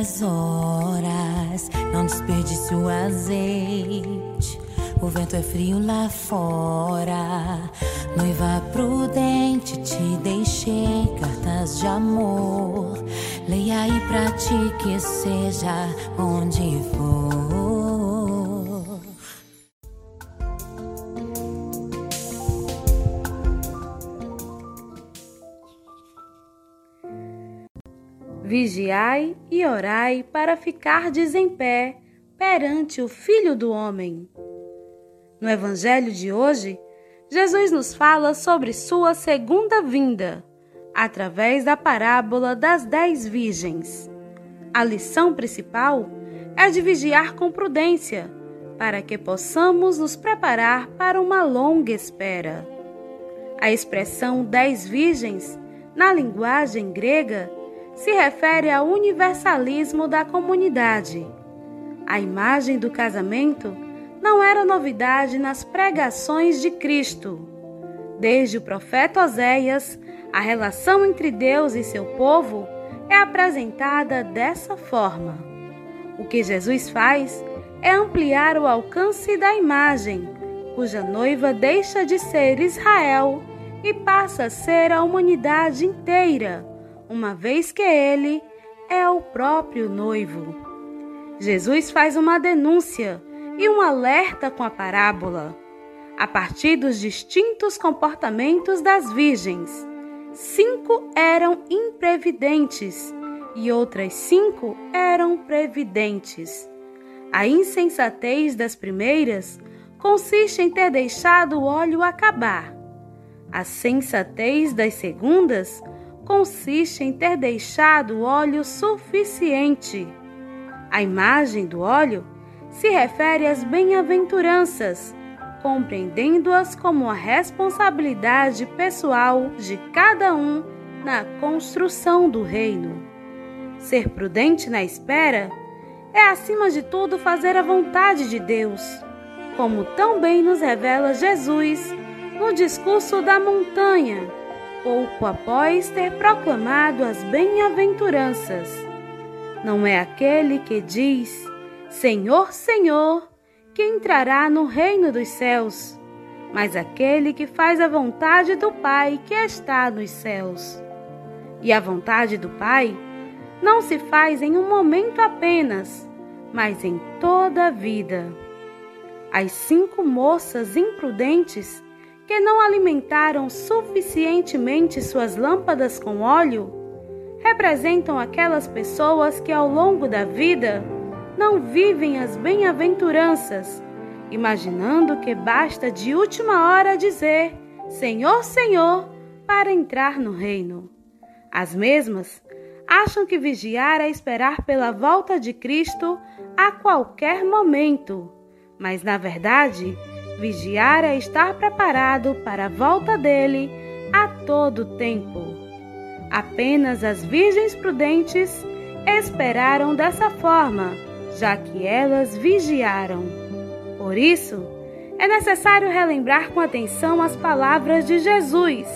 as horas. Não desperdice o azeite. O vento é frio lá fora. Noiva prudente, te deixei cartas de amor. Leia aí pra ti que seja onde for. Vigiai e orai para ficardes em pé perante o Filho do Homem. No Evangelho de hoje, Jesus nos fala sobre sua segunda vinda, através da parábola das dez virgens. A lição principal é de vigiar com prudência, para que possamos nos preparar para uma longa espera. A expressão dez virgens, na linguagem grega, se refere ao universalismo da comunidade. A imagem do casamento não era novidade nas pregações de Cristo. Desde o profeta Oséias, a relação entre Deus e seu povo é apresentada dessa forma. O que Jesus faz é ampliar o alcance da imagem, cuja noiva deixa de ser Israel e passa a ser a humanidade inteira uma vez que ele é o próprio noivo. Jesus faz uma denúncia e um alerta com a parábola, a partir dos distintos comportamentos das virgens. Cinco eram imprevidentes e outras cinco eram previdentes. A insensatez das primeiras consiste em ter deixado o óleo acabar. A sensatez das segundas consiste em ter deixado óleo suficiente. A imagem do óleo se refere às bem-aventuranças, compreendendo-as como a responsabilidade pessoal de cada um na construção do reino. Ser prudente na espera é, acima de tudo, fazer a vontade de Deus, como tão bem nos revela Jesus no discurso da montanha pouco após ter proclamado as bem-aventuranças. Não é aquele que diz: Senhor, Senhor, que entrará no reino dos céus, mas aquele que faz a vontade do Pai que está nos céus. E a vontade do Pai não se faz em um momento apenas, mas em toda a vida. As cinco moças imprudentes que não alimentaram suficientemente suas lâmpadas com óleo representam aquelas pessoas que ao longo da vida não vivem as bem-aventuranças, imaginando que basta de última hora dizer Senhor, Senhor para entrar no reino. As mesmas acham que vigiar é esperar pela volta de Cristo a qualquer momento, mas na verdade, Vigiar é estar preparado para a volta dele a todo tempo. Apenas as virgens prudentes esperaram dessa forma, já que elas vigiaram. Por isso, é necessário relembrar com atenção as palavras de Jesus,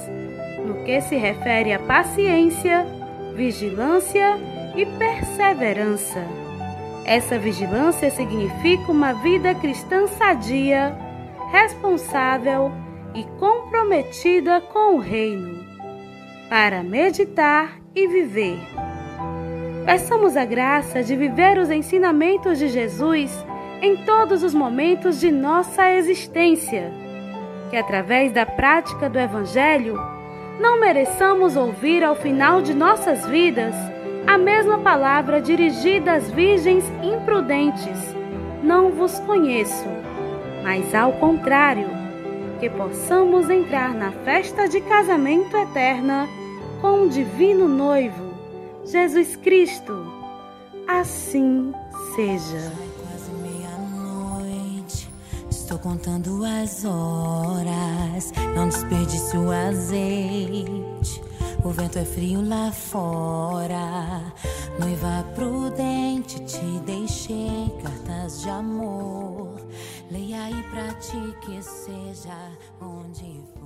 no que se refere à paciência, vigilância e perseverança. Essa vigilância significa uma vida cristã sadia responsável e comprometida com o Reino, para meditar e viver. Peçamos a graça de viver os ensinamentos de Jesus em todos os momentos de nossa existência, que através da prática do Evangelho não mereçamos ouvir ao final de nossas vidas a mesma palavra dirigida às virgens imprudentes: Não vos conheço mas ao contrário, que possamos entrar na festa de casamento eterna com o divino noivo, Jesus Cristo. Assim seja. Quase meia-noite, estou contando as horas, não desperdice o azeite. O vento é frio lá fora. Noiva prudente, te deixei cartas de amor. Leia aí pra ti que seja onde for.